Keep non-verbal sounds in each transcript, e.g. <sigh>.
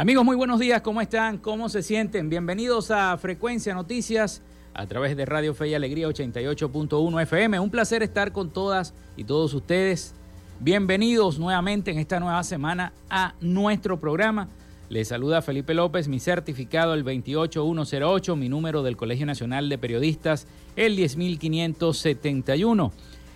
Amigos, muy buenos días, ¿cómo están? ¿Cómo se sienten? Bienvenidos a Frecuencia Noticias a través de Radio Fe y Alegría 88.1 FM. Un placer estar con todas y todos ustedes. Bienvenidos nuevamente en esta nueva semana a nuestro programa. Les saluda Felipe López, mi certificado el 28108, mi número del Colegio Nacional de Periodistas el 10571.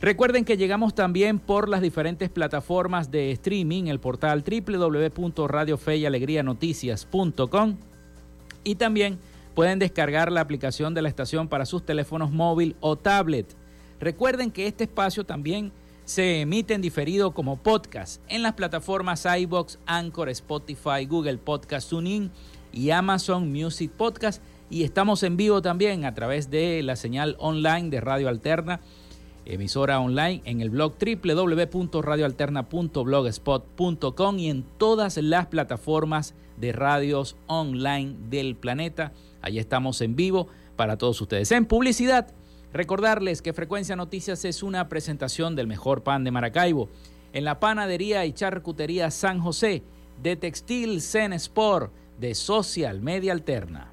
Recuerden que llegamos también por las diferentes plataformas de streaming, el portal www.radiofeyalegrianoticias.com y también pueden descargar la aplicación de la estación para sus teléfonos móvil o tablet. Recuerden que este espacio también se emite en diferido como podcast en las plataformas iBox, Anchor, Spotify, Google Podcast, TuneIn y Amazon Music Podcast. Y estamos en vivo también a través de la señal online de Radio Alterna emisora online en el blog www.radioalterna.blogspot.com y en todas las plataformas de radios online del planeta. Allí estamos en vivo para todos ustedes. En publicidad, recordarles que Frecuencia Noticias es una presentación del mejor pan de Maracaibo en la panadería y charcutería San José, de Textil Zen Sport, de Social Media Alterna.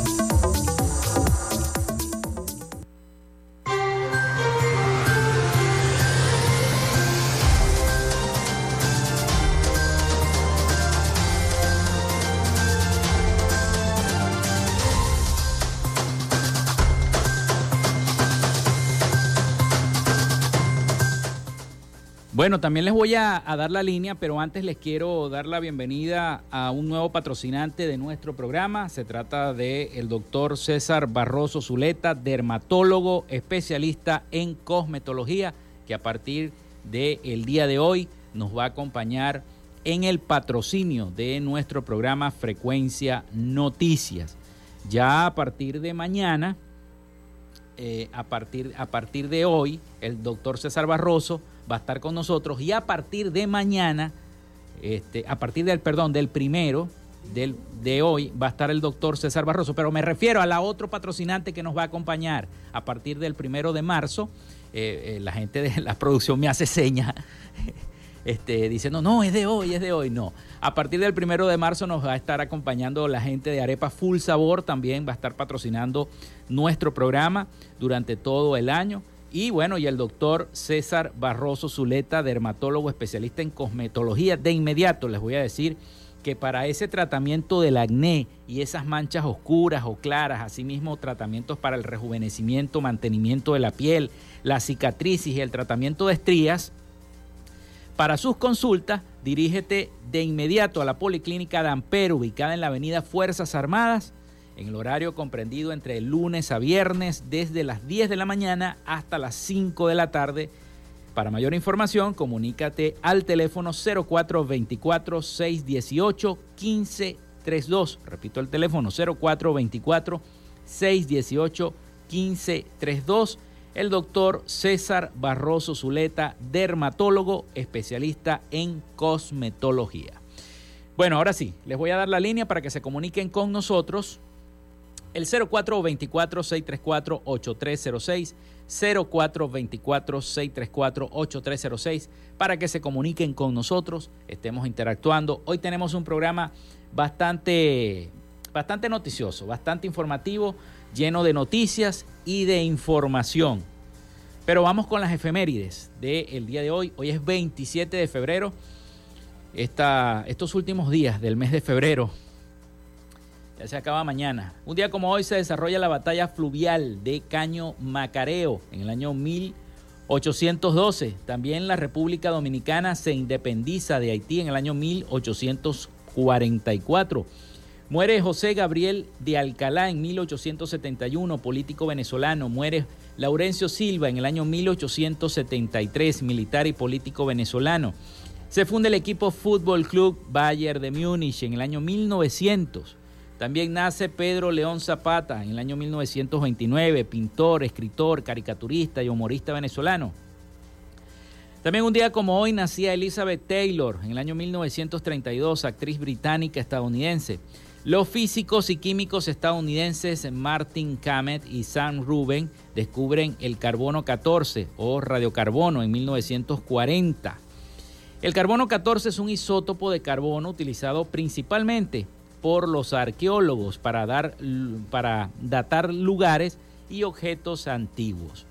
Bueno, también les voy a, dar la línea, pero antes les quiero dar la bienvenida a un nuevo patrocinante de nuestro programa. Se trata del el doctor César Barroso Zuleta, dermatólogo especialista en cosmetología, que a partir del día de hoy nos va a acompañar en el patrocinio de nuestro programa Frecuencia Noticias. Ya a partir de mañana, eh, a, partir, a partir de hoy, el doctor César Barroso va a estar con nosotros y a partir de mañana, este, a partir del, perdón, del primero del, de hoy va a estar el doctor César Barroso, pero me refiero a la otro patrocinante que nos va a acompañar a partir del primero de marzo. Eh, eh, la gente de <laughs> la producción me hace seña <laughs> este, diciendo, no, es de hoy, es de hoy. No, a partir del primero de marzo nos va a estar acompañando la gente de Arepa Full Sabor, también va a estar patrocinando nuestro programa durante todo el año. Y bueno, y el doctor César Barroso Zuleta, dermatólogo especialista en cosmetología. De inmediato les voy a decir que para ese tratamiento del acné y esas manchas oscuras o claras, asimismo tratamientos para el rejuvenecimiento, mantenimiento de la piel, la cicatrices y el tratamiento de estrías, para sus consultas, dirígete de inmediato a la Policlínica de Ampero, ubicada en la avenida Fuerzas Armadas, en el horario comprendido entre lunes a viernes desde las 10 de la mañana hasta las 5 de la tarde. Para mayor información, comunícate al teléfono 0424-618-1532. Repito el teléfono 0424-618-1532. El doctor César Barroso Zuleta, dermatólogo, especialista en cosmetología. Bueno, ahora sí, les voy a dar la línea para que se comuniquen con nosotros el 0424-634-8306, 0424-634-8306, para que se comuniquen con nosotros, estemos interactuando. Hoy tenemos un programa bastante, bastante noticioso, bastante informativo, lleno de noticias y de información. Pero vamos con las efemérides del día de hoy. Hoy es 27 de febrero. Esta, estos últimos días del mes de febrero ya se acaba mañana. Un día como hoy se desarrolla la batalla fluvial de Caño Macareo en el año 1812. También la República Dominicana se independiza de Haití en el año 1844. Muere José Gabriel de Alcalá en 1871, político venezolano. Muere Laurencio Silva en el año 1873, militar y político venezolano. Se funda el equipo Fútbol Club Bayern de Múnich en el año 1900. También nace Pedro León Zapata en el año 1929, pintor, escritor, caricaturista y humorista venezolano. También un día como hoy nacía Elizabeth Taylor en el año 1932, actriz británica estadounidense. Los físicos y químicos estadounidenses Martin Camet y Sam Rubin descubren el carbono 14 o radiocarbono en 1940. El carbono 14 es un isótopo de carbono utilizado principalmente por los arqueólogos para, dar, para datar lugares y objetos antiguos.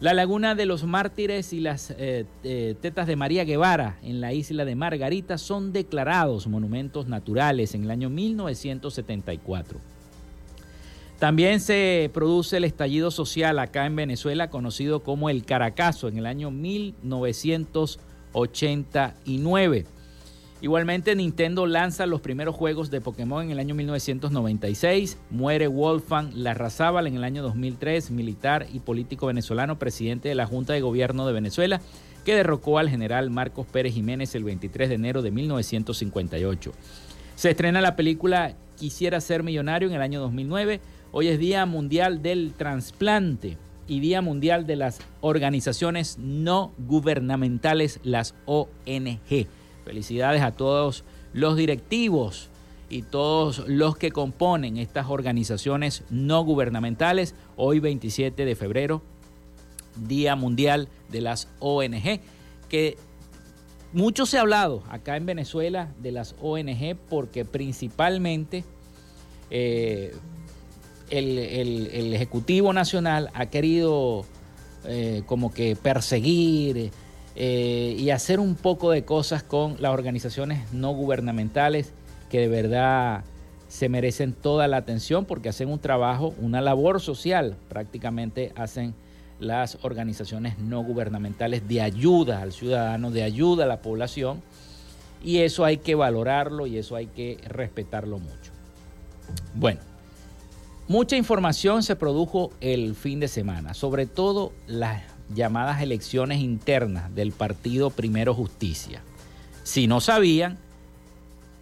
La laguna de los mártires y las eh, eh, tetas de María Guevara en la isla de Margarita son declarados monumentos naturales en el año 1974. También se produce el estallido social acá en Venezuela conocido como el Caracazo en el año 1989. Igualmente Nintendo lanza los primeros juegos de Pokémon en el año 1996, muere Wolfgang Larrazábal en el año 2003, militar y político venezolano, presidente de la Junta de Gobierno de Venezuela, que derrocó al general Marcos Pérez Jiménez el 23 de enero de 1958. Se estrena la película Quisiera ser millonario en el año 2009. Hoy es Día Mundial del Transplante y Día Mundial de las Organizaciones No Gubernamentales, las ONG. Felicidades a todos los directivos y todos los que componen estas organizaciones no gubernamentales. Hoy 27 de febrero, Día Mundial de las ONG, que mucho se ha hablado acá en Venezuela de las ONG porque principalmente eh, el, Ejecutivo Nacional ha querido eh, como que perseguir eh, y hacer un poco de cosas con las organizaciones no gubernamentales que de verdad se merecen toda la atención porque hacen un trabajo, una labor social, prácticamente hacen las organizaciones no gubernamentales de ayuda al ciudadano, de ayuda a la población, y eso hay que valorarlo y eso hay que respetarlo mucho. Bueno, mucha información se produjo el fin de semana, sobre todo las llamadas elecciones internas del partido Primero Justicia. Si no sabían,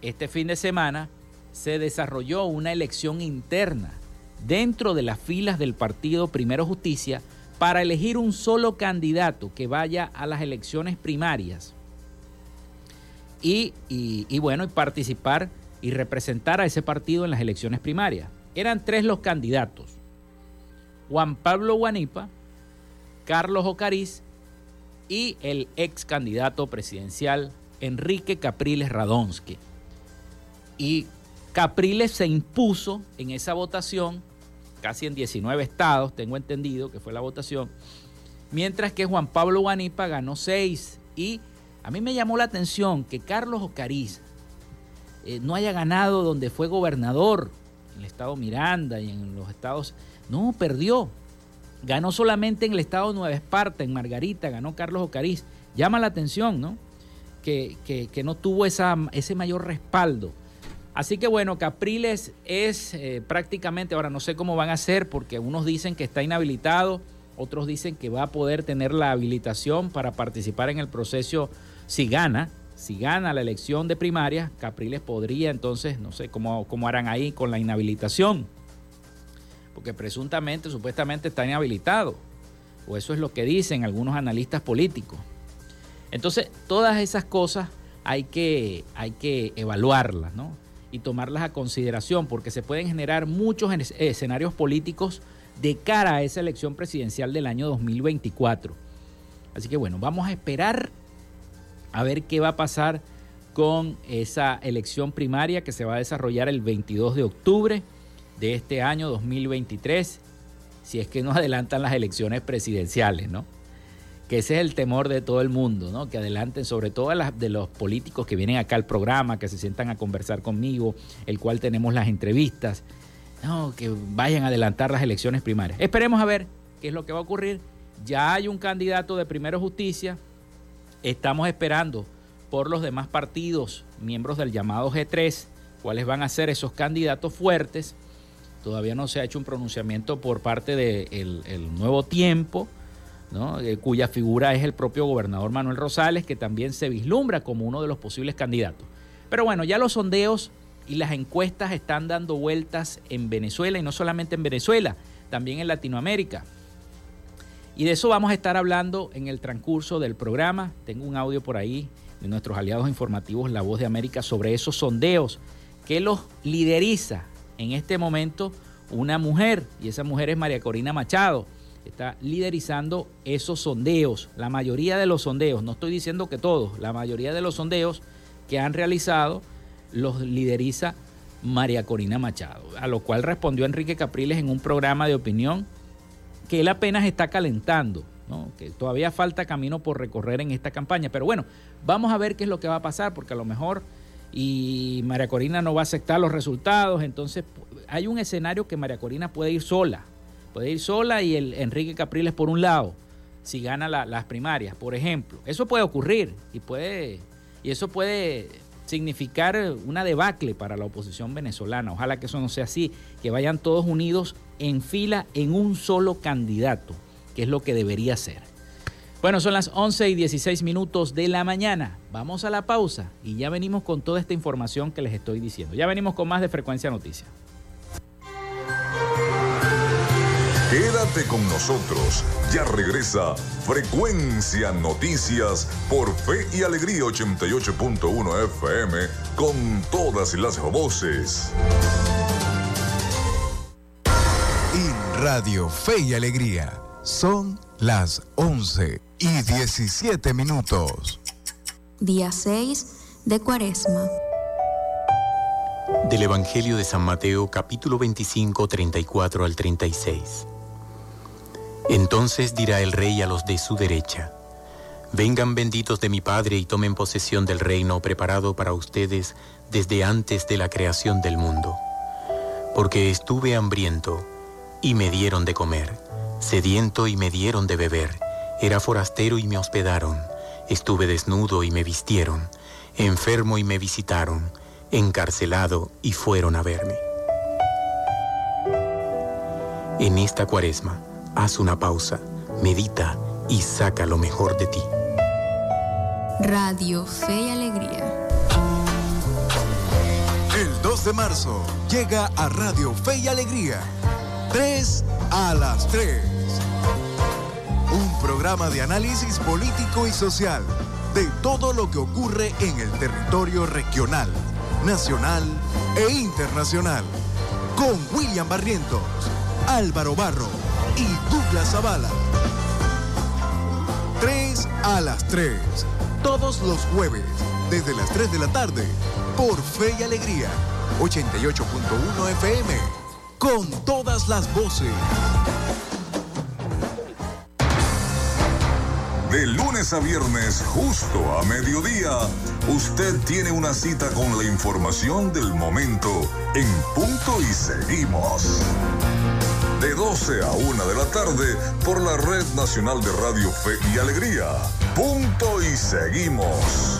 este fin de semana se desarrolló una elección interna dentro de las filas del partido Primero Justicia para elegir un solo candidato que vaya a las elecciones primarias y, bueno, y participar y representar a ese partido en las elecciones primarias. Eran tres los candidatos. Juan Pablo Guanipa, Carlos Ocariz y el ex candidato presidencial Enrique Capriles Radonsky. Y Capriles se impuso en esa votación, casi en 19 estados, tengo entendido que fue la votación, mientras que Juan Pablo Guanipa ganó 6. Y a mí me llamó la atención que Carlos Ocariz eh, no haya ganado donde fue gobernador, en el estado Miranda y en los estados... No, perdió. Ganó solamente en el estado Nueva Esparta, en Margarita, ganó Carlos Ocariz. Llama la atención, ¿no? Que, que, no tuvo esa, ese mayor respaldo. Así que bueno, Capriles es eh, prácticamente, ahora no sé cómo van a hacer, porque unos dicen que está inhabilitado, otros dicen que va a poder tener la habilitación para participar en el proceso si gana. Si gana la elección de primaria, Capriles podría entonces, no sé cómo, cómo harán ahí con la inhabilitación, porque presuntamente, supuestamente está inhabilitado, o eso es lo que dicen algunos analistas políticos. Entonces, todas esas cosas hay que, hay que evaluarlas, ¿no? y tomarlas a consideración, porque se pueden generar muchos escenarios políticos de cara a esa elección presidencial del año 2024. Así que bueno, vamos a esperar a ver qué va a pasar con esa elección primaria que se va a desarrollar el 22 de octubre de este año 2023, si es que nos adelantan las elecciones presidenciales, ¿no? que ese es el temor de todo el mundo, ¿no? Que adelanten, sobre todo de los políticos que vienen acá al programa, que se sientan a conversar conmigo, el cual tenemos las entrevistas, no, que vayan a adelantar las elecciones primarias. Esperemos a ver qué es lo que va a ocurrir. Ya hay un candidato de Primero Justicia, estamos esperando por los demás partidos, miembros del llamado G3, cuáles van a ser esos candidatos fuertes. Todavía no se ha hecho un pronunciamiento por parte del Nuevo Tiempo eh, cuya figura es el propio gobernador Manuel Rosales, que también se vislumbra como uno de los posibles candidatos. Pero bueno, ya los sondeos y las encuestas están dando vueltas en Venezuela y no solamente en Venezuela, también en Latinoamérica. Y de eso vamos a estar hablando en el transcurso del programa. Tengo un audio por ahí de nuestros aliados informativos La Voz de América sobre esos sondeos que los lideriza en este momento una mujer y esa mujer es María Corina Machado está liderizando esos sondeos. La mayoría de los sondeos, no estoy diciendo que todos, la mayoría de los sondeos que han realizado los lideriza María Corina Machado, a lo cual respondió Enrique Capriles en un programa de opinión que él apenas está calentando, que todavía falta camino por recorrer en esta campaña. Pero bueno, vamos a ver qué es lo que va a pasar, porque a lo mejor y María Corina no va a aceptar los resultados, entonces hay un escenario que María Corina puede ir sola, Puede ir sola y el Enrique Capriles por un lado, si gana las primarias, por ejemplo. Eso puede ocurrir y, puede, y eso puede significar una debacle para la oposición venezolana. Ojalá que eso no sea así, que vayan todos unidos en fila en un solo candidato, que es lo que debería ser. Bueno, son las 11 y 16 minutos de la mañana. Vamos a la pausa y ya venimos con toda esta información que les estoy diciendo. Ya venimos con más de Frecuencia Noticias. Quédate Quédate con nosotros. Ya regresa Frecuencia Noticias por Fe y Alegría 88.1 FM con todas las voces. En Radio Fe y Alegría son las 11 y 17 minutos. Día 6 de Cuaresma. Del Evangelio de San Mateo capítulo 25, 34 al 36. Entonces dirá el rey a los de su derecha, Vengan benditos de mi Padre y tomen posesión del reino preparado para ustedes desde antes de la creación del mundo. Porque estuve hambriento y me dieron de comer, sediento y me dieron de beber, era forastero y me hospedaron, estuve desnudo y me vistieron, enfermo y me visitaron, encarcelado y fueron a verme. En esta cuaresma, haz una pausa, medita y saca lo mejor de ti. Radio Fe y Alegría. El 2 de marzo llega a Radio Fe y Alegría. 3 a las 3. Un programa de análisis político y social de todo lo que ocurre en el territorio regional, nacional e internacional. Con William Barrientos, Álvaro Barro y Douglas Zavala. 3 a las 3. Todos los jueves, desde las 3 de la tarde, por Fe y Alegría, 88.1 FM, con todas las voces. De lunes a viernes, justo a mediodía, usted tiene una cita con la información del momento en punto y seguimos. De 12 a 1 de la tarde por la Red Nacional de Radio Fe y Alegría. Punto y seguimos.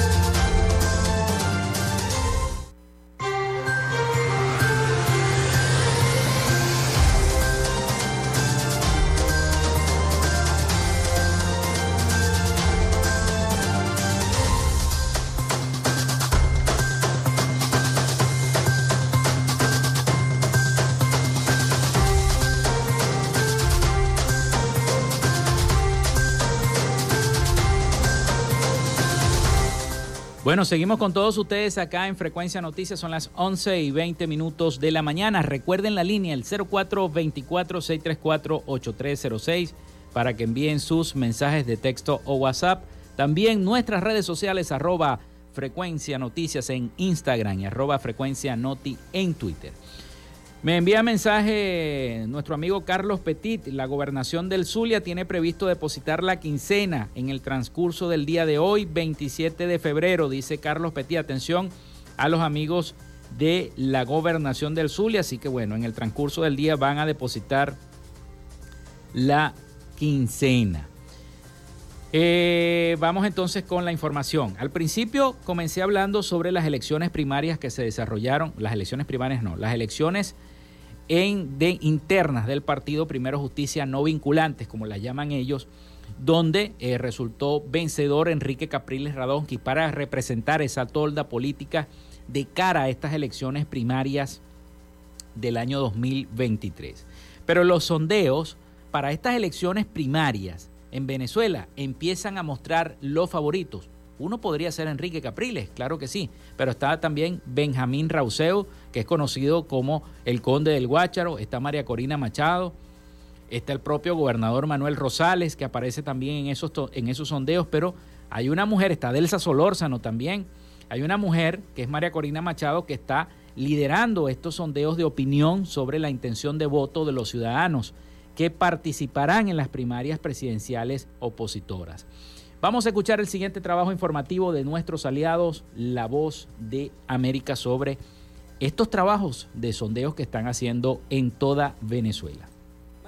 Bueno, seguimos con todos ustedes acá en Frecuencia Noticias. Son las 11 y 20 minutos de la mañana. Recuerden la línea, el 0424-634-8306, para que envíen sus mensajes de texto o WhatsApp. También nuestras redes sociales, arroba Frecuencia Noticias en Instagram y arroba Frecuencia Noti en Twitter. Me envía mensaje nuestro amigo Carlos Petit. La gobernación del Zulia tiene previsto depositar la quincena en el transcurso del día de hoy, 27 de febrero, dice Carlos Petit. Atención a los amigos de la gobernación del Zulia. Así que bueno, en el transcurso del día van a depositar la quincena. Eh, vamos entonces con la información. Al principio comencé hablando sobre las elecciones primarias que se desarrollaron, las elecciones primarias no, las elecciones en, internas del partido Primero Justicia no vinculantes, como las llaman ellos, donde eh, resultó vencedor Enrique Capriles Radonsky para representar esa tolda política de cara a estas elecciones primarias del año 2023. Pero los sondeos para estas elecciones primarias en Venezuela empiezan a mostrar los favoritos. Uno podría ser Enrique Capriles, claro que sí, pero está también Benjamín Rauseo, que es conocido como el Conde del Guácharo, está María Corina Machado, está el propio gobernador Manuel Rosales, que aparece también en esos, en esos sondeos, pero hay una mujer, está Delsa Solórzano también, hay una mujer que es María Corina Machado, que está liderando estos sondeos de opinión sobre la intención de voto de los ciudadanos que participarán en las primarias presidenciales opositoras. Vamos a escuchar el siguiente trabajo informativo de nuestros aliados, La Voz de América, sobre estos trabajos de sondeos que están haciendo en toda Venezuela.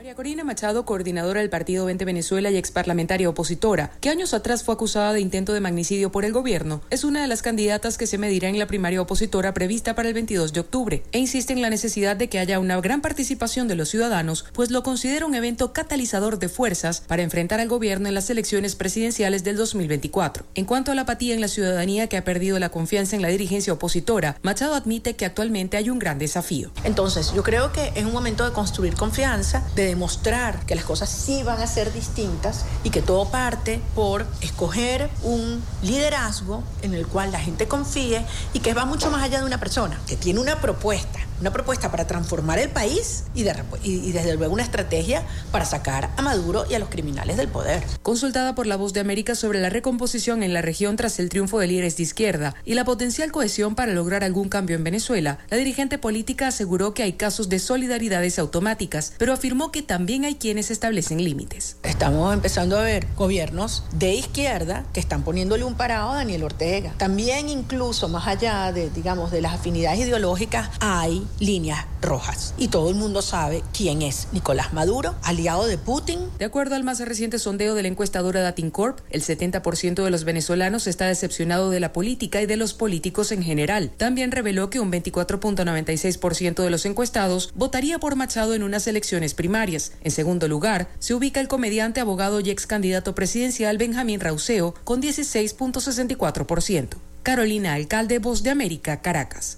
María Corina Machado, coordinadora del Partido 20 Venezuela y ex parlamentaria opositora, que años atrás fue acusada de intento de magnicidio por el gobierno, es una de las candidatas que se medirá en la primaria opositora prevista para el 22 de octubre e insiste en la necesidad de que haya una gran participación de los ciudadanos, pues lo considera un evento catalizador de fuerzas para enfrentar al gobierno en las elecciones presidenciales del 2024. En cuanto a la apatía en la ciudadanía que ha perdido la confianza en la dirigencia opositora, Machado admite que actualmente hay un gran desafío. Entonces, yo creo que es un momento de construir confianza, de demostrar que las cosas sí van a ser distintas y que todo parte por escoger un liderazgo en el cual la gente confíe y que va mucho más allá de una persona, que tiene una propuesta una propuesta para transformar el país y, desde luego una estrategia para sacar a Maduro y a los criminales del poder. Consultada por La Voz de América sobre la recomposición en la región tras el triunfo de líderes de izquierda y la potencial cohesión para lograr algún cambio en Venezuela, la dirigente política aseguró que hay casos de solidaridades automáticas, pero afirmó que también hay quienes establecen límites. Estamos empezando a ver gobiernos de izquierda que están poniéndole un parado a Daniel Ortega. También incluso más allá de, digamos, de las afinidades ideológicas, hay líneas rojas. Y todo el mundo sabe quién es Nicolás Maduro, aliado de Putin. De acuerdo al más reciente sondeo de la encuestadora Datincorp, el 70% de los venezolanos está decepcionado de la política y de los políticos en general. También reveló que un 24.96% de los encuestados votaría por Machado en unas elecciones primarias. En segundo lugar, se ubica el comediante, abogado y ex candidato presidencial Benjamín Rauseo con 16.64%. Carolina Alcalde, Voz de América, Caracas.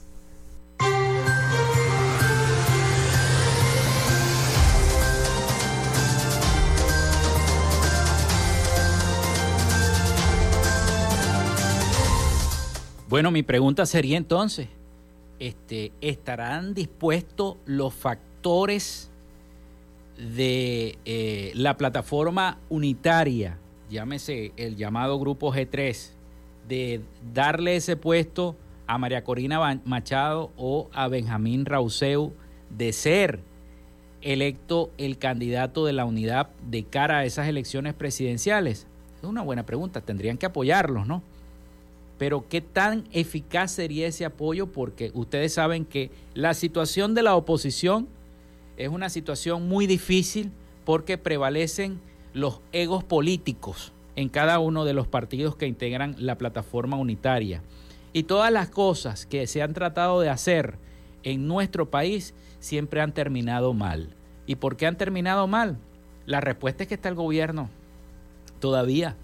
Bueno, mi pregunta sería entonces, este, ¿estarán dispuestos los factores de eh, la plataforma unitaria, llámese el llamado Grupo G3, de darle ese puesto a María Corina Machado o a Benjamín Rauseu de ser electo el candidato de la unidad de cara a esas elecciones presidenciales? Es una buena pregunta, tendrían que apoyarlos, ¿no? pero qué tan eficaz sería ese apoyo porque ustedes saben que la situación de la oposición es una situación muy difícil porque prevalecen los egos políticos en cada uno de los partidos que integran la plataforma unitaria. Y todas las cosas que se han tratado de hacer en nuestro país siempre han terminado mal. ¿Y por qué han terminado mal? La respuesta es que está el gobierno todavía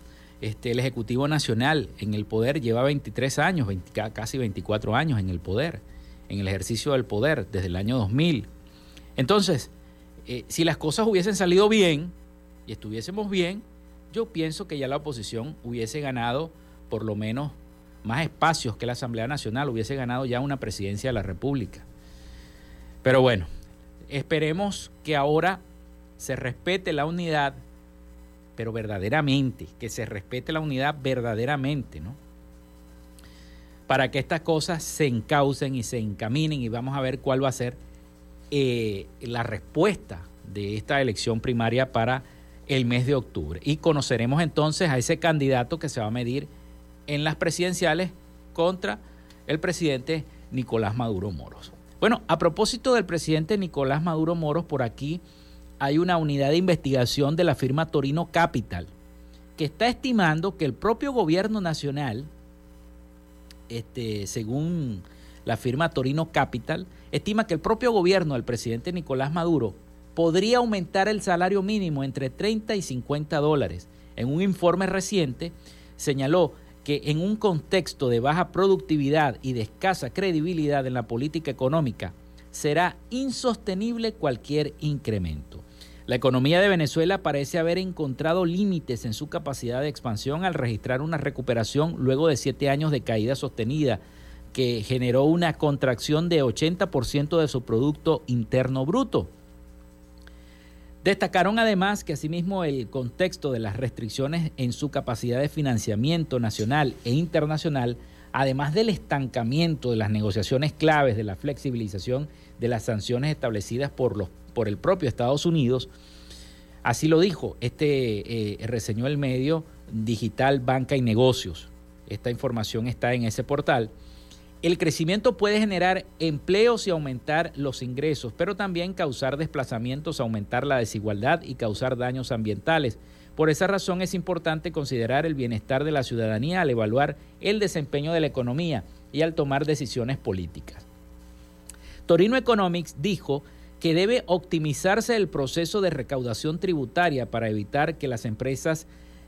este, el Ejecutivo Nacional en el poder lleva 23 años, casi 24 años en el poder, en el ejercicio del poder desde el año 2000. Entonces, eh, si las cosas hubiesen salido bien y estuviésemos bien, yo pienso que ya la oposición hubiese ganado por lo menos más espacios que la Asamblea Nacional, hubiese ganado ya una presidencia de la República. Pero bueno, esperemos que ahora se respete la unidad pero verdaderamente, que se respete la unidad verdaderamente, ¿no? Para que estas cosas se encaucen y se encaminen y vamos a ver cuál va a ser eh, la respuesta de esta elección primaria para el mes de octubre. Y conoceremos entonces a ese candidato que se va a medir en las presidenciales contra el presidente Nicolás Maduro Moros. Bueno, a propósito del presidente Nicolás Maduro Moros, por aquí hay una unidad de investigación de la firma Torino Capital que está estimando que el propio gobierno nacional, este, según la firma Torino Capital, estima que el propio gobierno del presidente Nicolás Maduro podría aumentar el salario mínimo entre 30 y 50 dólares. En un informe reciente señaló que en un contexto de baja productividad y de escasa credibilidad en la política económica, será insostenible cualquier incremento. La economía de Venezuela parece haber encontrado límites en su capacidad de expansión al registrar una recuperación luego de siete años de caída sostenida que generó una contracción de 80% de su Producto Interno Bruto. Destacaron además que asimismo el contexto de las restricciones en su capacidad de financiamiento nacional e internacional, además del estancamiento de las negociaciones claves de la flexibilización de las sanciones establecidas por los por el propio Estados Unidos. Así lo dijo, este eh, reseñó el medio digital Banca y Negocios. Esta información está en ese portal. El crecimiento puede generar empleos y aumentar los ingresos, pero también causar desplazamientos, aumentar la desigualdad y causar daños ambientales. Por esa razón es importante considerar el bienestar de la ciudadanía al evaluar el desempeño de la economía y al tomar decisiones políticas. Torino Economics dijo que debe optimizarse el proceso de recaudación tributaria para evitar que las empresas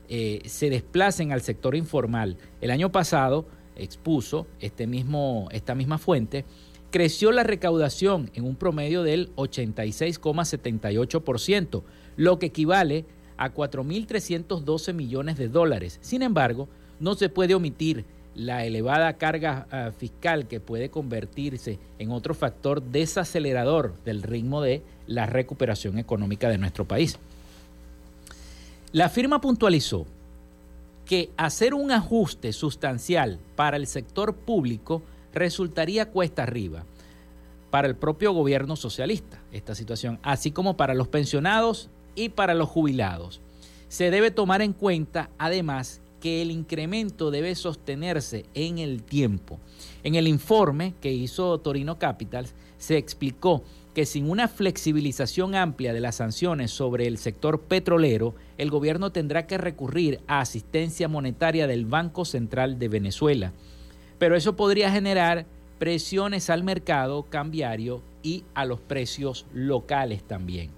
eh, se desplacen al sector informal. El año pasado, expuso este mismo, esta misma fuente, creció la recaudación en un promedio del 86,78%, lo que equivale a 4.312 millones de dólares. Sin embargo, no se puede omitir la elevada carga ah, fiscal que puede convertirse en otro factor desacelerador del ritmo de la recuperación económica de nuestro país. La firma puntualizó que hacer un ajuste sustancial para el sector público resultaría cuesta arriba para el propio gobierno socialista, esta situación, así como para los pensionados y para los jubilados. Se debe tomar en cuenta, además, que el incremento debe sostenerse en el tiempo. En el informe que hizo Torino Capital se explicó que sin una flexibilización amplia de las sanciones sobre el sector petrolero, el gobierno tendrá que recurrir a asistencia monetaria del Banco Central de Venezuela. Pero eso podría generar presiones al mercado cambiario y a los precios locales también.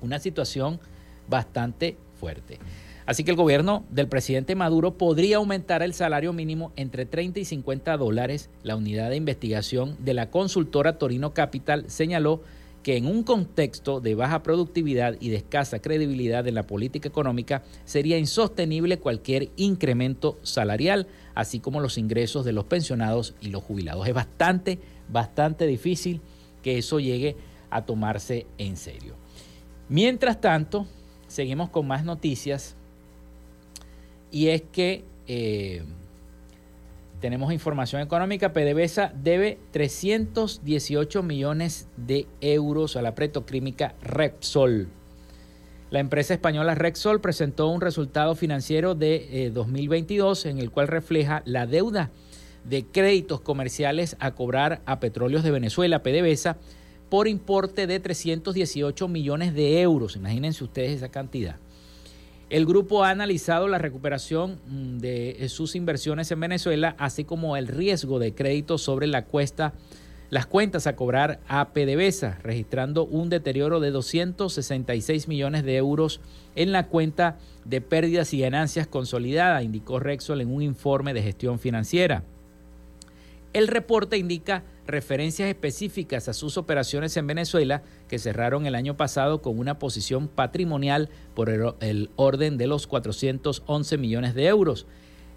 Una situación bastante fuerte. Así que el gobierno del presidente Maduro podría aumentar el salario mínimo entre 30 y 50 dólares. La unidad de investigación de la consultora Torino Capital señaló que en un contexto de baja productividad y de escasa credibilidad en la política económica sería insostenible cualquier incremento salarial, así como los ingresos de los pensionados y los jubilados. Es bastante, bastante difícil que eso llegue a tomarse en serio. Mientras tanto, seguimos con más noticias y es que eh, tenemos información económica, PDVSA debe 318 millones de euros a la petroquímica Repsol. La empresa española Repsol presentó un resultado financiero de 2022 eh, en el cual refleja la deuda de créditos comerciales a cobrar a Petróleos de Venezuela, PDVSA, por importe de 318 millones de euros. Imagínense ustedes esa cantidad. El grupo ha analizado la recuperación mm, de sus inversiones en Venezuela, así como el riesgo de crédito sobre la cuesta, las cuentas a cobrar a PDVSA, registrando un deterioro de 266 millones de euros en la cuenta de pérdidas y ganancias consolidada, indicó Rexol en un informe de gestión financiera. El reporte indica referencias específicas a sus operaciones en Venezuela que cerraron el año pasado con una posición patrimonial por el, orden de los 411 millones de euros.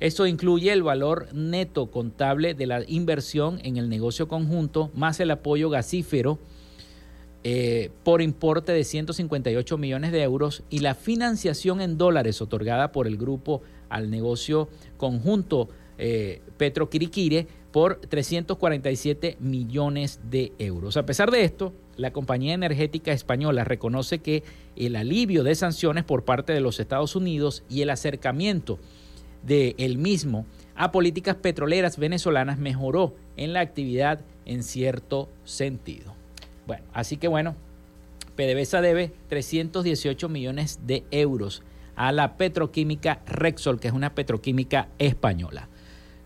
Esto incluye el valor neto contable de la inversión en el negocio conjunto más el apoyo gasífero eh, por importe de 158 millones de euros y la financiación en dólares otorgada por el grupo al negocio conjunto eh, Petro Quiriquire por 347 millones de euros. A pesar de esto, la compañía energética española reconoce que el alivio de sanciones por parte de los Estados Unidos y el acercamiento de el mismo a políticas petroleras venezolanas mejoró en la actividad en cierto sentido. Bueno, así que bueno, PDVSA debe 318 millones de euros a la petroquímica Rexol, que es una petroquímica española.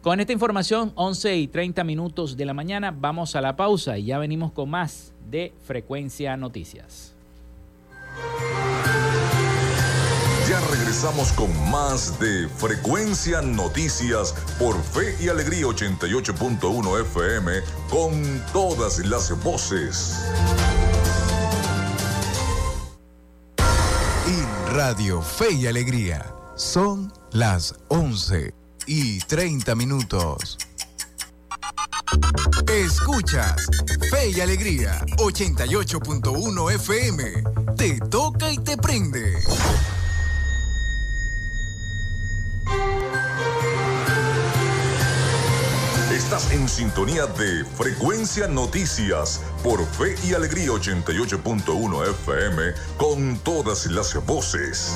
Con esta información, 11 y 30 minutos de la mañana, vamos a la pausa y ya venimos con más de Frecuencia Noticias. Ya regresamos con más de Frecuencia Noticias por Fe y Alegría 88.1 FM con todas las voces. Y Radio Fe y Alegría son las 11 y 30 minutos. Escuchas Fe y Alegría 88.1 FM. Te toca y te prende. Estás en sintonía de Frecuencia Noticias por Fe y Alegría 88.1 FM con todas las voces.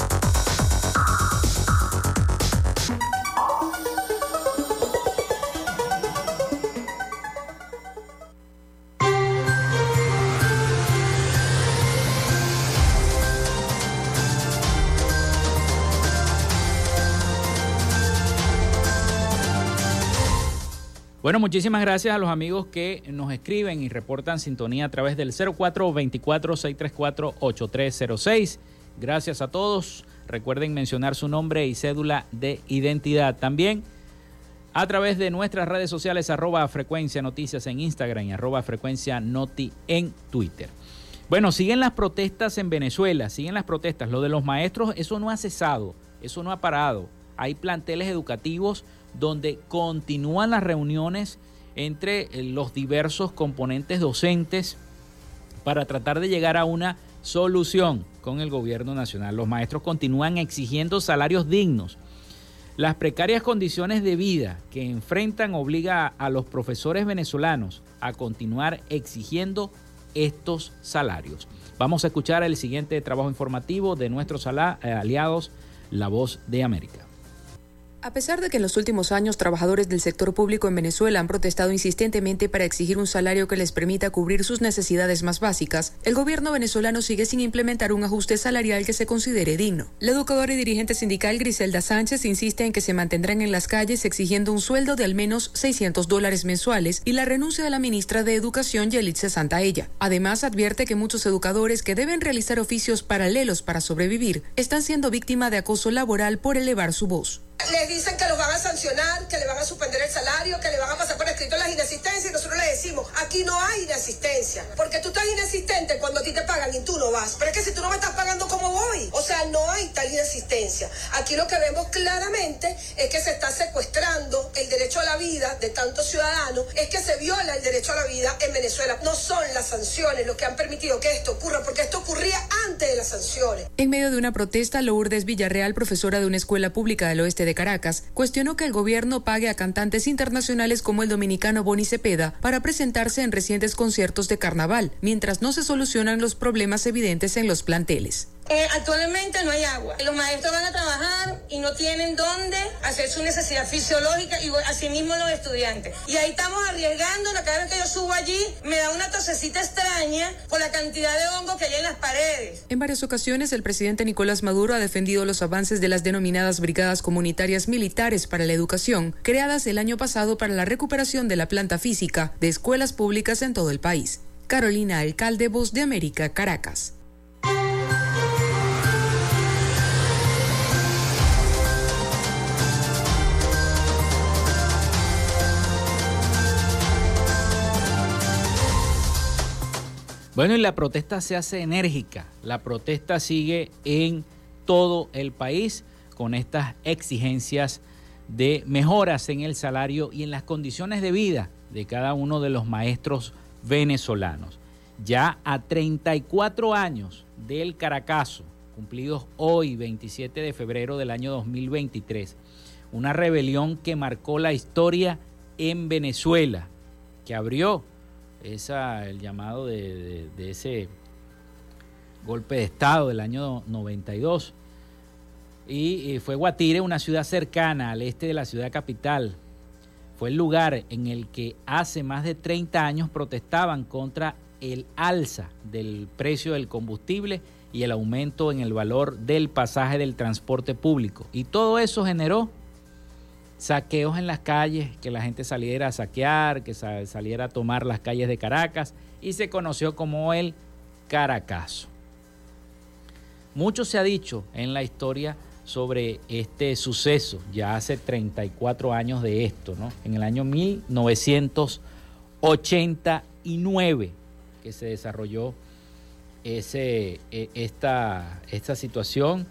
Bueno, muchísimas gracias a los amigos que nos escriben y reportan sintonía a través del 0424-634-8306. Gracias a todos. Recuerden mencionar su nombre y cédula de identidad. También a través de nuestras redes sociales arroba frecuencia noticias en Instagram y arroba frecuencia noti en Twitter. Bueno, siguen las protestas en Venezuela, siguen las protestas. Lo de los maestros, eso no ha cesado, eso no ha parado. Hay planteles educativos donde continúan las reuniones entre eh, los diversos componentes docentes para tratar de llegar a una solución con el gobierno nacional. Los maestros continúan exigiendo salarios dignos. Las precarias condiciones de vida que enfrentan obliga a los profesores venezolanos a continuar exigiendo estos salarios. Vamos a escuchar el siguiente trabajo informativo de nuestros eh, aliados, La Voz de América. A pesar de que en los últimos años trabajadores del sector público en Venezuela han protestado insistentemente para exigir un salario que les permita cubrir sus necesidades más básicas, el gobierno venezolano sigue sin implementar un ajuste salarial que se considere digno. La educadora y dirigente sindical Griselda Sánchez insiste en que se mantendrán en las calles exigiendo un sueldo de al menos 600 dólares mensuales y la renuncia de la ministra de Educación Yelitza Santaella. Además, advierte que muchos educadores que deben realizar oficios paralelos para sobrevivir están siendo víctima de acoso laboral por elevar su voz. Les dicen que los van a sancionar, que le van a suspender el salario, que le van a pasar por escrito las inasistencias y nosotros le decimos, aquí no hay inasistencia, porque tú estás inasistente cuando a ti te pagan y tú no vas. Pero es que si tú no me estás pagando, ¿cómo voy? O sea, no hay tal inasistencia. Aquí lo que vemos claramente es que se está secuestrando el derecho a la vida de tantos ciudadanos, es que se viola el derecho a la vida en Venezuela. No son las sanciones lo que han permitido que esto ocurra, porque esto ocurría antes de las sanciones. En medio de una protesta, Lourdes Villarreal, profesora de una escuela pública del oeste de Caracas, cuestionó que el gobierno pague a cantantes internacionales como el dominicano Boni Cepeda para presentarse en recientes conciertos de carnaval, mientras no se solucionan los problemas evidentes en los planteles. Eh, actualmente no hay agua. Los maestros van a trabajar y no tienen dónde hacer su necesidad fisiológica y asimismo los estudiantes. Y ahí estamos arriesgando, cada vez que yo subo allí me da una tosecita extraña por la cantidad de hongo que hay en las paredes. En varias ocasiones el presidente Nicolás Maduro ha defendido los avances de las denominadas brigadas comunitarias militares para la educación, creadas el año pasado para la recuperación de la planta física de escuelas públicas en todo el país. Carolina Alcalde, Voz de América, Caracas. Bueno, y la protesta se hace enérgica. La protesta sigue en todo el país con estas exigencias de mejoras en el salario y en las condiciones de vida de cada uno de los maestros venezolanos. Ya a 34 años del Caracazo, cumplidos hoy 27 de febrero del año 2023, una rebelión que marcó la historia en Venezuela, que abrió esa, el llamado de, ese golpe de Estado del año 92. Y, fue Guatire, una ciudad cercana al este de la ciudad capital. Fue el lugar en el que hace más de 30 años protestaban contra el alza del precio del combustible y el aumento en el valor del pasaje del transporte público. Y todo eso generó saqueos en las calles, que la gente saliera a saquear, que saliera a tomar las calles de Caracas y se conoció como el Caracazo. Mucho se ha dicho en la historia sobre este suceso, ya hace 34 años de esto, ¿no? En el año 1989 que se desarrolló ese, e, esta, esta situación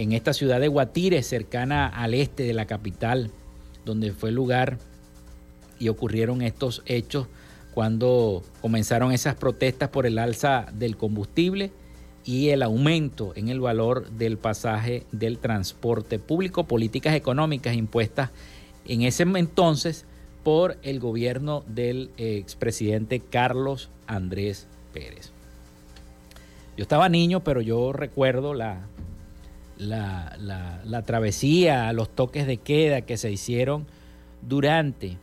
en esta ciudad de Guatire, cercana al este de la capital, donde fue el lugar y ocurrieron estos hechos cuando comenzaron esas protestas por el alza del combustible y el aumento en el valor del pasaje del transporte público, políticas económicas impuestas en ese entonces por el gobierno del expresidente Carlos Andrés Pérez. Yo estaba niño, pero yo recuerdo la, la, travesía, los toques de queda que se hicieron durante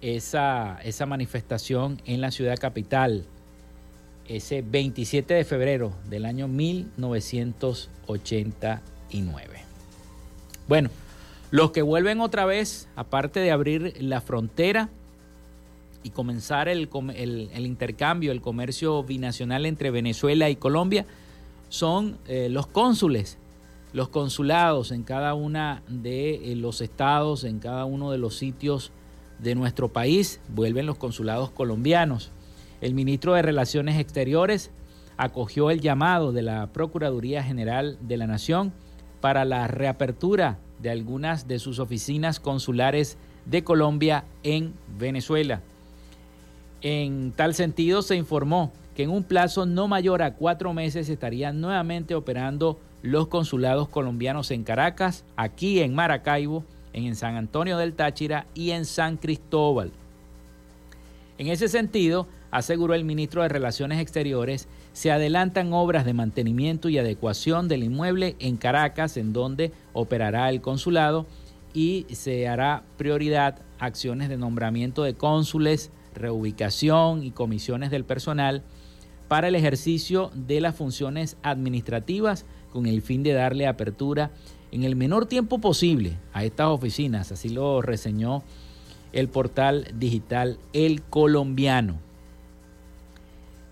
esa, esa manifestación en la ciudad capital, ese 27 de febrero del año 1989. Bueno, los que vuelven otra vez, aparte de abrir la frontera y comenzar el, el, intercambio, el comercio binacional entre Venezuela y Colombia, son eh, los cónsules los consulados en cada una de eh, los estados, en cada uno de los sitios de nuestro país, vuelven los consulados colombianos. El ministro de Relaciones Exteriores acogió el llamado de la Procuraduría General de la Nación para la reapertura de algunas de sus oficinas consulares de Colombia en Venezuela. En tal sentido, se informó que en un plazo no mayor a cuatro meses estarían nuevamente operando los consulados colombianos en Caracas, aquí en Maracaibo, en San Antonio del Táchira y en San Cristóbal. En ese sentido, aseguró el ministro de Relaciones Exteriores, se adelantan obras de mantenimiento y adecuación del inmueble en Caracas, en donde operará el consulado, y se hará prioridad acciones de nombramiento de cónsules, reubicación y comisiones del personal para el ejercicio de las funciones administrativas con el fin de darle apertura en el menor tiempo posible a estas oficinas, así lo reseñó el portal digital El Colombiano.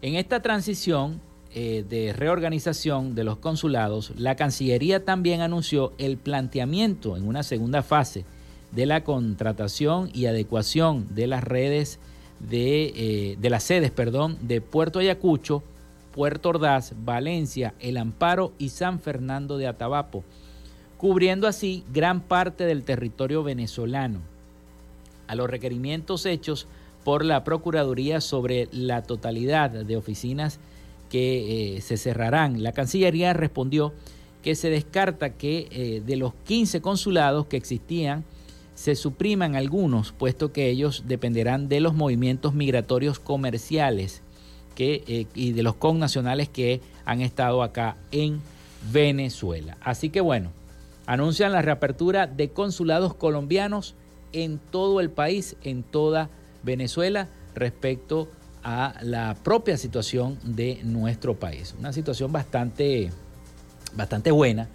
En esta transición eh, de reorganización de los consulados, la Cancillería también anunció el planteamiento en una segunda fase de la contratación y adecuación de las redes de, eh, de las sedes perdón, de Puerto Ayacucho Puerto Ordaz, Valencia, El Amparo y San Fernando de Atabapo, cubriendo así gran parte del territorio venezolano. A los requerimientos hechos por la Procuraduría sobre la totalidad de oficinas que eh, se cerrarán, la Cancillería respondió que se descarta que eh, de los 15 consulados que existían, se supriman algunos, puesto que ellos dependerán de los movimientos migratorios comerciales eh, y de los connacionales que han estado acá en Venezuela. Así que bueno, anuncian la reapertura de consulados colombianos en todo el país, en toda Venezuela, respecto a la propia situación de nuestro país. Una situación bastante, bastante buena,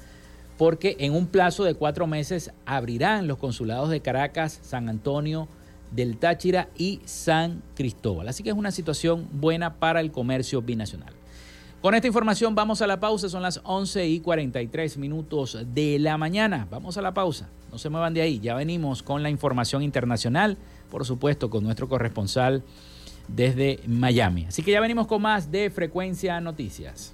porque en un plazo de cuatro meses abrirán los consulados de Caracas, San Antonio, del Táchira y San Cristóbal. Así que es una situación buena para el comercio binacional. Con esta información vamos a la pausa, son las 11 y 43 minutos de la mañana. Vamos a la pausa, no se muevan de ahí, ya venimos con la información internacional, por supuesto con nuestro corresponsal desde Miami. Así que ya venimos con más de Frecuencia Noticias.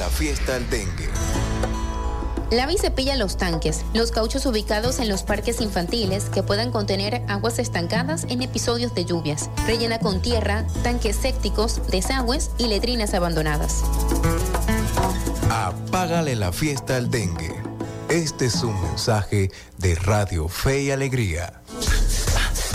La fiesta al dengue. Lava y cepilla los tanques, los cauchos ubicados en los parques infantiles que puedan contener aguas estancadas en episodios de lluvias. Rellena con tierra, tanques sépticos, desagües y letrinas abandonadas. Apágale la fiesta al dengue. Este es un mensaje de Radio Fe y Alegría.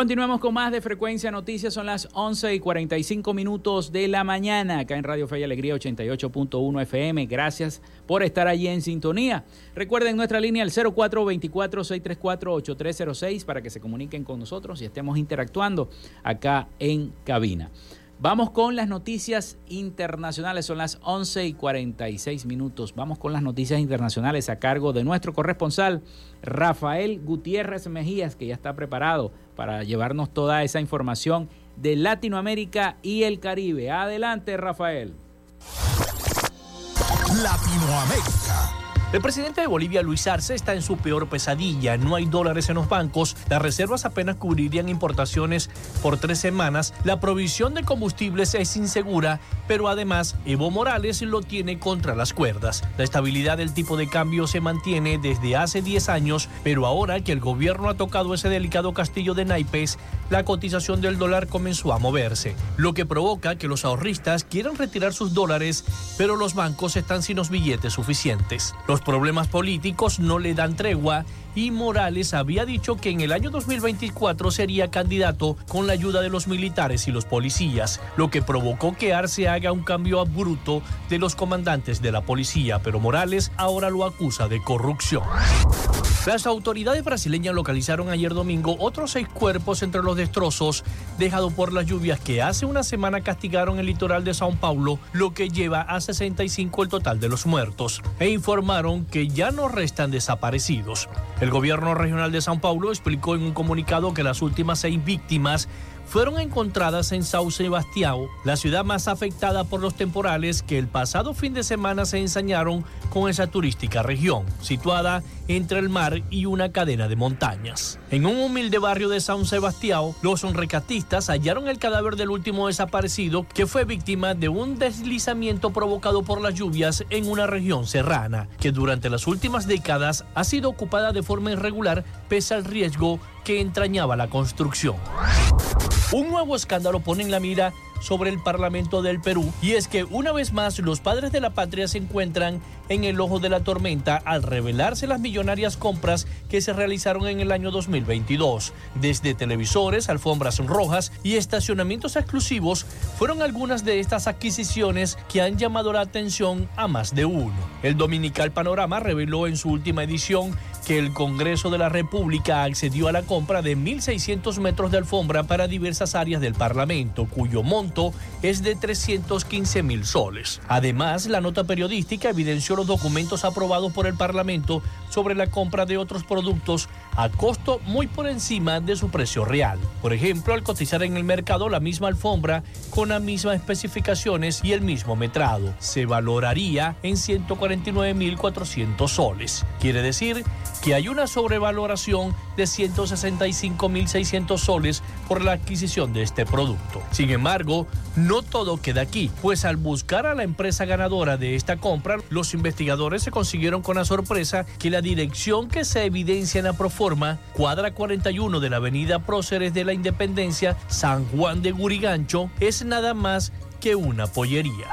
Continuamos con más de Frecuencia Noticias, son las 11 y 45 minutos de la mañana, acá en Radio Fe y Alegría 88.1 FM. Gracias por estar allí en sintonía. Recuerden nuestra línea al 0424-634-8306 para que se comuniquen con nosotros y estemos interactuando acá en cabina. Vamos con las noticias internacionales, son las 11 y 46 minutos. Vamos con las noticias internacionales a cargo de nuestro corresponsal Rafael Gutiérrez Mejías, que ya está preparado para llevarnos toda esa información de Latinoamérica y el Caribe. Adelante, Rafael. Latinoamérica. El presidente de Bolivia, Luis Arce, está en su peor pesadilla. No hay dólares en los bancos, las reservas apenas cubrirían importaciones por tres semanas, la provisión de combustibles es insegura, pero además Evo Morales lo tiene contra las cuerdas. La estabilidad del tipo de cambio se mantiene desde hace 10 años, pero ahora que el gobierno ha tocado ese delicado castillo de naipes, la cotización del dólar comenzó a moverse, lo que provoca que los ahorristas quieran retirar sus dólares, pero los bancos están sin los billetes suficientes. Problemas políticos no le dan tregua y Morales había dicho que en el año 2024 sería candidato con la ayuda de los militares y los policías, lo que provocó que Arce haga un cambio abrupto de los comandantes de la policía, pero Morales ahora lo acusa de corrupción. Las autoridades brasileñas localizaron ayer domingo otros seis cuerpos entre los destrozos dejados por las lluvias que hace una semana castigaron el litoral de Sao Paulo, lo que lleva a 65 el total de los muertos, e informaron que ya no restan desaparecidos. El gobierno regional de Sao Paulo explicó en un comunicado que las últimas seis víctimas fueron encontradas en São Sebastião, la ciudad más afectada por los temporales que el pasado fin de semana se ensañaron con esa turística región, situada entre el mar y una cadena de montañas. En un humilde barrio de São Sebastião, los recatistas hallaron el cadáver del último desaparecido que fue víctima de un deslizamiento provocado por las lluvias en una región serrana, que durante las últimas décadas ha sido ocupada de forma irregular pese al riesgo que entrañaba la construcción. Un nuevo escándalo pone en la mira sobre el Parlamento del Perú y es que una vez más los padres de la patria se encuentran en el ojo de la tormenta al revelarse las millonarias compras que se realizaron en el año 2022. Desde televisores, alfombras rojas y estacionamientos exclusivos fueron algunas de estas adquisiciones que han llamado la atención a más de uno. El Dominical Panorama reveló en su última edición que el Congreso de la República accedió a la compra de 1.600 metros de alfombra para diversas áreas del Parlamento, cuyo monto es de 315 mil soles. Además, la nota periodística evidenció los documentos aprobados por el Parlamento sobre la compra de otros productos a costo muy por encima de su precio real. Por ejemplo, al cotizar en el mercado la misma alfombra con las mismas especificaciones y el mismo metrado, se valoraría en 149.400 soles. Quiere decir que hay una sobrevaloración de 165.600 soles por la adquisición de este producto. Sin embargo, no todo queda aquí, pues al buscar a la empresa ganadora de esta compra, los investigadores se consiguieron con la sorpresa que la dirección que se evidencia en la proforma, cuadra 41 de la avenida Próceres de la Independencia, San Juan de Gurigancho, es nada más que una pollería.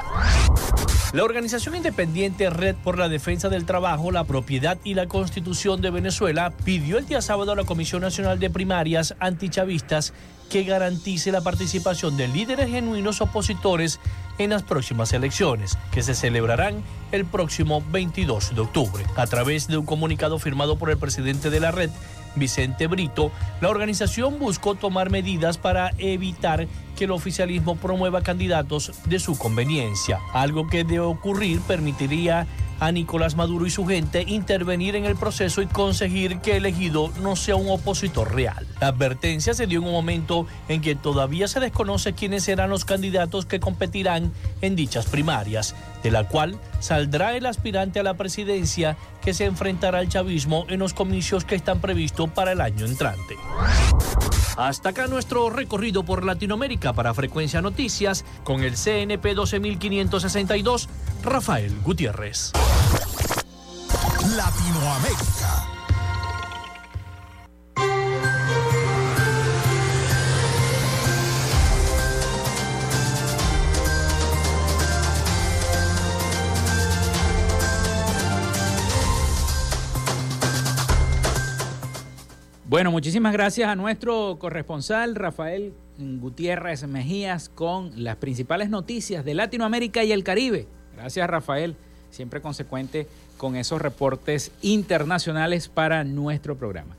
La organización independiente Red por la Defensa del Trabajo, la Propiedad y la Constitución de Venezuela pidió el día sábado a la Comisión Nacional de Primarias Antichavistas que garantice la participación de líderes genuinos opositores en las próximas elecciones, que se celebrarán el próximo 22 de octubre. A través de un comunicado firmado por el presidente de la red, Vicente Brito, la organización buscó tomar medidas para evitar que el oficialismo promueva candidatos de su conveniencia, algo que de ocurrir permitiría a Nicolás Maduro y su gente intervenir en el proceso y conseguir que el elegido no sea un opositor real. La advertencia se dio en un momento en que todavía se desconoce quiénes serán los candidatos que competirán en dichas primarias, de la cual saldrá el aspirante a la presidencia que se enfrentará al chavismo en los comicios que están previstos para el año entrante. Hasta acá nuestro recorrido por Latinoamérica para Frecuencia Noticias con el CNP 12562, Rafael Gutiérrez. Latinoamérica. Bueno, muchísimas gracias a nuestro corresponsal Rafael Gutiérrez Mejías con las principales noticias de Latinoamérica y el Caribe. Gracias Rafael, siempre consecuente con esos reportes internacionales para nuestro programa.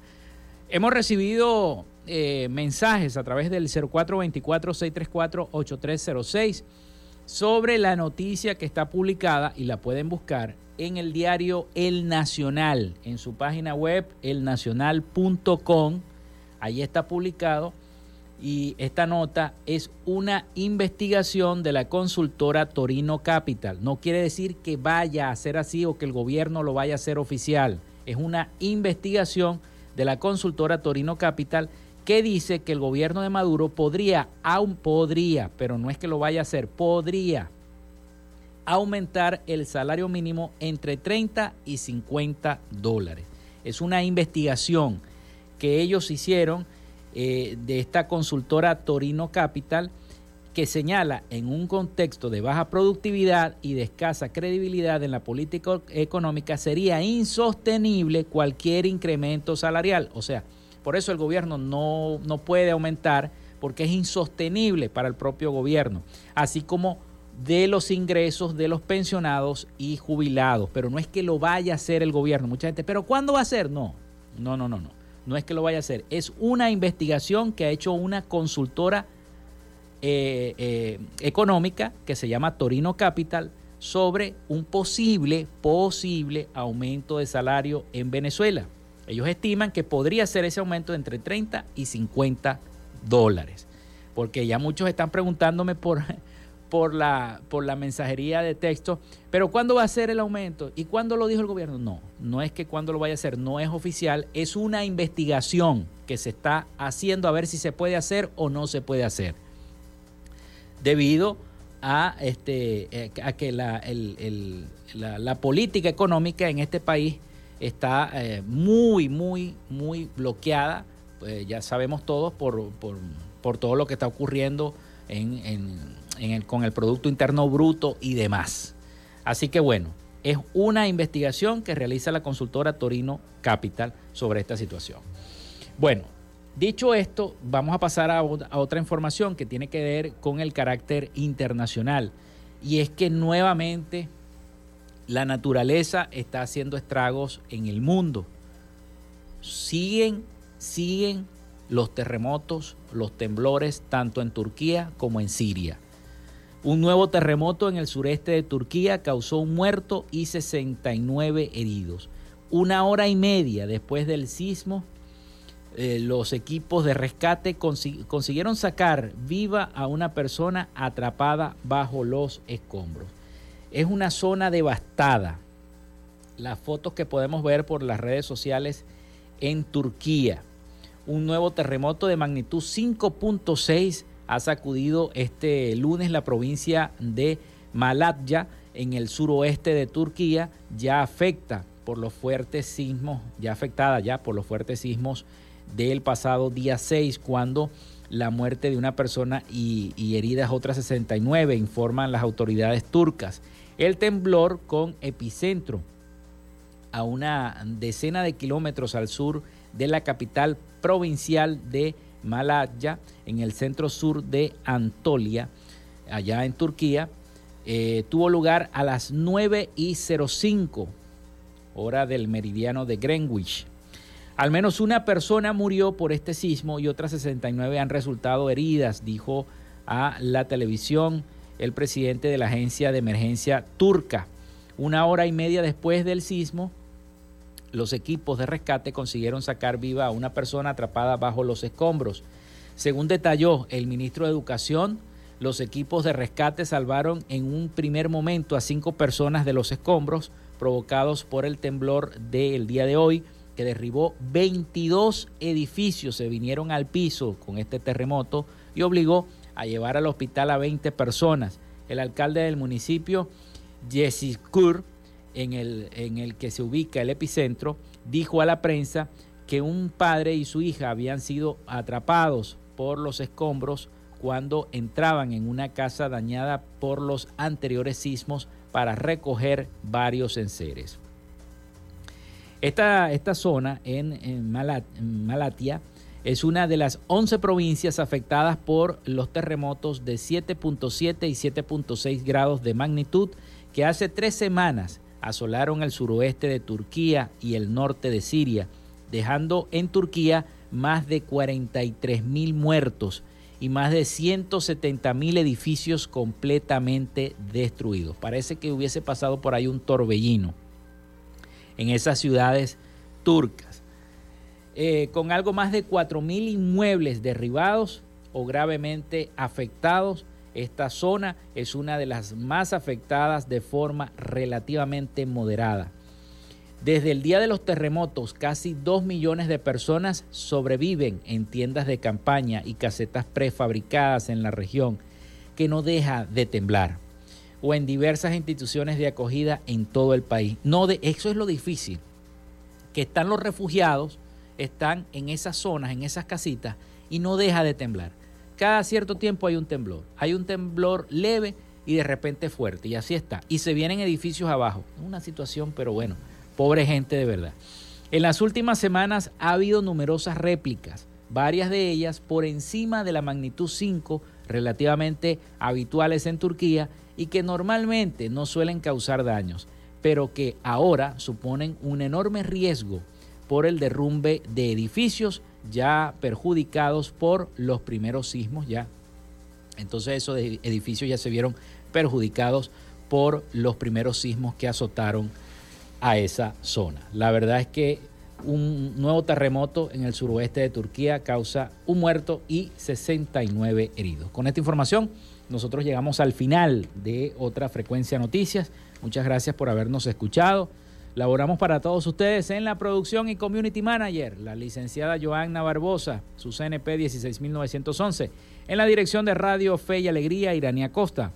Hemos recibido eh, mensajes a través del 0424-634-8306 sobre la noticia que está publicada y la pueden buscar en el diario El Nacional, en su página web elnacional.com. Ahí está publicado y esta nota es una investigación de la consultora Torino Capital. No quiere decir que vaya a ser así o que el gobierno lo vaya a hacer oficial. Es una investigación de la consultora Torino Capital que dice que el gobierno de Maduro podría, aún podría, pero no es que lo vaya a hacer, podría aumentar el salario mínimo entre 30 y 50 dólares. Es una investigación que ellos hicieron eh, de esta consultora Torino Capital que señala en un contexto de baja productividad y de escasa credibilidad en la política económica sería insostenible cualquier incremento salarial. O sea, por eso el gobierno no, no puede aumentar porque es insostenible para el propio gobierno, así como de los ingresos de los pensionados y jubilados. Pero no es que lo vaya a hacer el gobierno. Mucha gente, ¿pero cuándo va a ser? No, no, no, no, no. No es que lo vaya a hacer. Es una investigación que ha hecho una consultora eh, eh, económica que se llama Torino Capital sobre un posible, posible aumento de salario en Venezuela. Ellos estiman que podría ser ese aumento de entre 30 y 50 dólares. Porque ya muchos están preguntándome por, por, la, por la mensajería de texto, pero ¿cuándo va a ser el aumento? ¿Y cuándo lo dijo el gobierno? No, no es que cuándo lo vaya a hacer, no es oficial, es una investigación que se está haciendo a ver si se puede hacer o no se puede hacer debido a, este, eh, a que la, la, política económica en este país está eh, muy, muy, muy bloqueada, pues ya sabemos todos, por, por, todo lo que está ocurriendo en, en con el Producto Interno Bruto y demás. Así que bueno, es una investigación que realiza la consultora Torino Capital sobre esta situación. Bueno, Dicho esto, vamos a pasar a, otra información que tiene que ver con el carácter internacional. Y es que nuevamente la naturaleza está haciendo estragos en el mundo. Siguen, siguen los terremotos, los temblores, tanto en Turquía como en Siria. Un nuevo terremoto en el sureste de Turquía causó un muerto y 69 heridos. Una hora y media después del sismo, eh, los equipos de rescate consiguieron sacar viva a una persona atrapada bajo los escombros. Es una zona devastada. Las fotos que podemos ver por las redes sociales en Turquía. Un nuevo terremoto de magnitud 5.6 ha sacudido este lunes la provincia de Malatya en el suroeste de Turquía. Ya afecta por los fuertes sismos, ya afectada ya por los fuertes sismos del pasado día 6, cuando la muerte de una persona y, heridas otras 69, informan las autoridades turcas. El temblor con epicentro a una decena de kilómetros al sur de la capital provincial de Malatya, en el centro sur de Antolia, allá en Turquía, eh, tuvo lugar a las 9 y 05, hora del meridiano de Greenwich. Al menos una persona murió por este sismo y otras 69 han resultado heridas, dijo a la televisión el presidente de la agencia de emergencia turca. Una hora y media después del sismo, los equipos de rescate consiguieron sacar viva a una persona atrapada bajo los escombros. Según detalló el ministro de Educación, los equipos de rescate salvaron en un primer momento a cinco personas de los escombros provocados por el temblor del día de hoy que derribó 22 edificios, se vinieron al piso con este terremoto y obligó a llevar al hospital a 20 personas. El alcalde del municipio, Jesse Kur, en el, en el que se ubica el epicentro, dijo a la prensa que un padre y su hija habían sido atrapados por los escombros cuando entraban en una casa dañada por los anteriores sismos para recoger varios enseres. Esta, esta zona en, Malatia es una de las 11 provincias afectadas por los terremotos de 7.7 y 7.6 grados de magnitud que hace tres semanas asolaron el suroeste de Turquía y el norte de Siria, dejando en Turquía más de 43 mil muertos y más de 170 mil edificios completamente destruidos. Parece que hubiese pasado por ahí un torbellino en esas ciudades turcas. Eh, con algo más de 4.000 inmuebles derribados, o gravemente afectados. Esta zona es una de las más afectadas de forma relativamente moderada. Desde el día de los terremotos, casi 2 millones de personas sobreviven en tiendas de campaña y casetas prefabricadas en la región, que no deja de temblar, o en diversas instituciones de acogida en todo el país. No de, eso es lo difícil, que están los refugiados, están en esas zonas, en esas casitas, y no deja de temblar. Cada cierto tiempo hay un temblor. Hay un temblor leve y de repente fuerte, y así está. Y se vienen edificios abajo. Una situación, pero bueno Pobre gente de verdad. En las últimas semanas ha habido numerosas réplicas, varias de ellas por encima de la magnitud 5 relativamente habituales en Turquía y que normalmente no suelen causar daños, pero que ahora suponen un enorme riesgo por el derrumbe de edificios ya perjudicados por los primeros sismos ya. Entonces esos edificios ya se vieron perjudicados por los primeros sismos que azotaron a esa zona. La verdad es que un nuevo terremoto en el suroeste de Turquía causa un muerto y 69 heridos. Con esta información nosotros llegamos al final de otra frecuencia noticias. Muchas gracias por habernos escuchado. Laboramos para todos ustedes en la producción y community manager, la licenciada Joanna Barbosa, su CNP 16911, en la dirección de Radio Fe y Alegría, Irania Costa,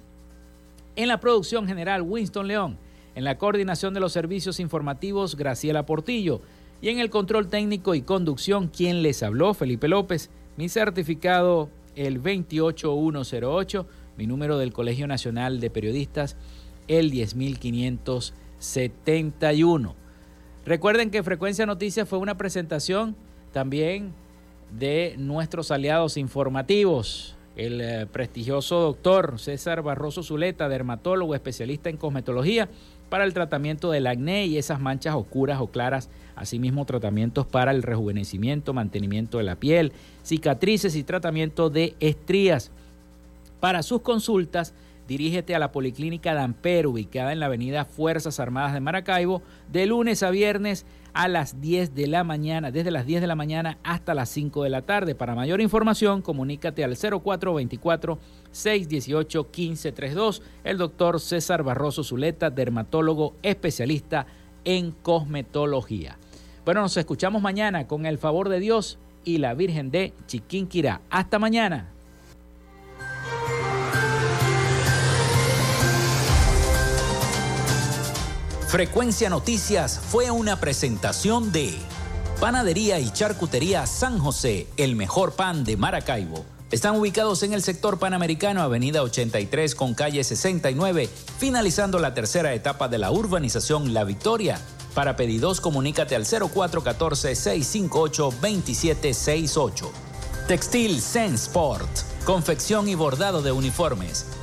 en la producción general Winston León, en la coordinación de los servicios informativos, Graciela Portillo. Y en el control técnico y conducción, quien les habló, Felipe López. Mi certificado, el 28108. Mi número del Colegio Nacional de Periodistas, el 10571. Recuerden que Frecuencia Noticias fue una presentación también de nuestros aliados informativos el eh, prestigioso doctor César Barroso Zuleta, dermatólogo especialista en cosmetología, para el tratamiento del acné y esas manchas oscuras o claras, asimismo tratamientos para el rejuvenecimiento, mantenimiento de la piel, cicatrices y tratamiento de estrías. Para sus consultas, dirígete a la Policlínica Damper, ubicada en la avenida Fuerzas Armadas de Maracaibo, de lunes a viernes a las 10 de la mañana, desde las 10 de la mañana hasta las 5 de la tarde. Para mayor información, comunícate al 0424-618-1532. El doctor César Barroso Zuleta, dermatólogo especialista en cosmetología. Bueno, nos escuchamos mañana con el favor de Dios y la Virgen de Chiquinquirá. Hasta mañana. Frecuencia Noticias fue una presentación de Panadería y Charcutería San José, el mejor pan de Maracaibo. Están ubicados en el sector panamericano, avenida 83 con calle 69, finalizando la tercera etapa de la urbanización La Victoria. Para pedidos, comunícate al 0414-658-2768. Textil Sensport, confección y bordado de uniformes